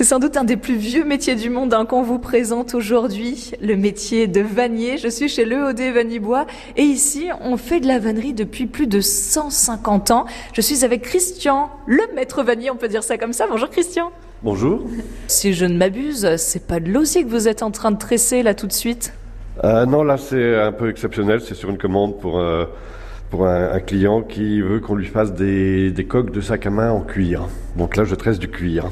C'est sans doute un des plus vieux métiers du monde hein, qu'on vous présente aujourd'hui, le métier de vannier. Je suis chez l'EOD Vannibois et ici, on fait de la vannerie depuis plus de 150 ans. Je suis avec Christian, le maître vannier, on peut dire ça comme ça. Bonjour Christian. Bonjour. Si je ne m'abuse, c'est pas de l'osier que vous êtes en train de tresser là tout de suite? Euh, Non, là c'est un peu exceptionnel. C'est sur une commande pour, euh, pour un, un, client qui veut qu'on lui fasse des, des coques de sac à main en cuir. Donc là, je tresse du cuir.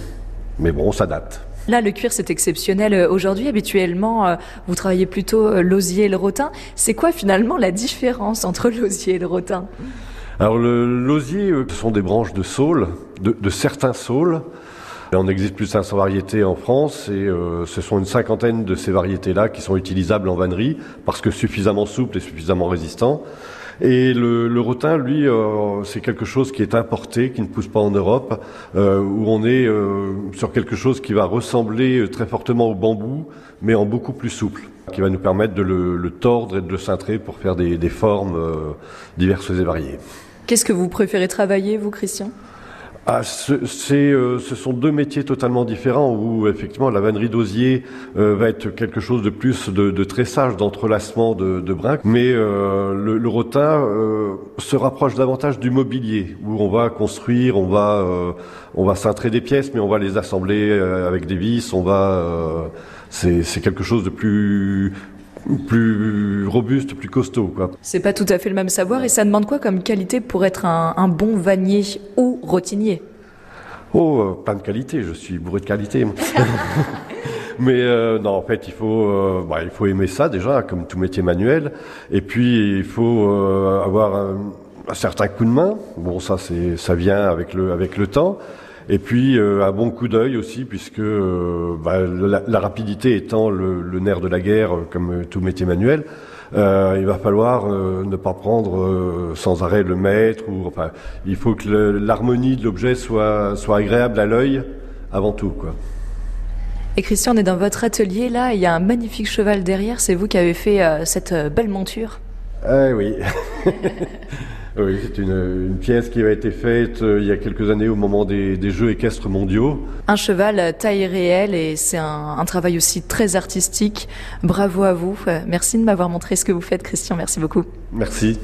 Mais bon, ça date. Là, le cuir, c'est exceptionnel. Euh, aujourd'hui, habituellement, euh, vous travaillez plutôt l'osier et le rotin. C'est quoi finalement la différence entre l'osier et le rotin? Alors, l'osier, ce sont des branches de saule, de, de certains saules. On existe plus de 500 variétés en France et euh, ce sont une cinquantaine de ces variétés-là qui sont utilisables en vannerie parce que suffisamment souples et suffisamment résistants. Et le, rotin, lui, euh, c'est quelque chose qui est importé, qui ne pousse pas en Europe, euh, où on est euh, sur quelque chose qui va ressembler très fortement au bambou, mais en beaucoup plus souple, qui va nous permettre de le, tordre et de le cintrer pour faire des, formes diverses et variées. Qu'est-ce que vous préférez travailler, vous, Christian? Ah, ce, euh, ce, sont deux métiers totalement différents où effectivement la vannerie d'osier euh, va être quelque chose de plus de, de tressage, d'entrelacement de, de brinques, mais euh, le, le, rotin euh, se rapproche davantage du mobilier où on va construire, on va euh, on va cintrer des pièces, mais on va les assembler avec des vis, on va c'est quelque chose de plus plus robuste, plus costaud. C'est pas tout à fait le même savoir et ça demande quoi comme qualité pour être un, un bon vannier ou rotinier? Oh, euh, plein de qualités, je suis bourré de qualité. Mais euh, non, en fait, il faut, euh, bah, il faut aimer ça déjà, comme tout métier manuel. Et puis, il faut euh, avoir un, un, certain coup de main. Bon, ça, c'est, ça vient avec le, avec le temps. Et puis euh, un bon coup d'œil aussi, puisque euh, bah, la, la, rapidité étant le, le, nerf de la guerre, comme tout métier manuel, euh, il va falloir euh, ne pas prendre euh, sans arrêt le maître. Ou, enfin, il faut que l'harmonie de l'objet soit, soit agréable à l'œil avant tout. Quoi. Et Christian, on est dans votre atelier là, il y a un magnifique cheval derrière, c'est vous qui avez fait cette belle monture Eh oui Oui, c'est une, une, pièce qui a été faite euh, il y a quelques années au moment des, des, Jeux équestres mondiaux. Un cheval taille réelle et c'est un, un, travail aussi très artistique. Bravo à vous. Merci de m'avoir montré ce que vous faites, Christian. Merci beaucoup. Merci.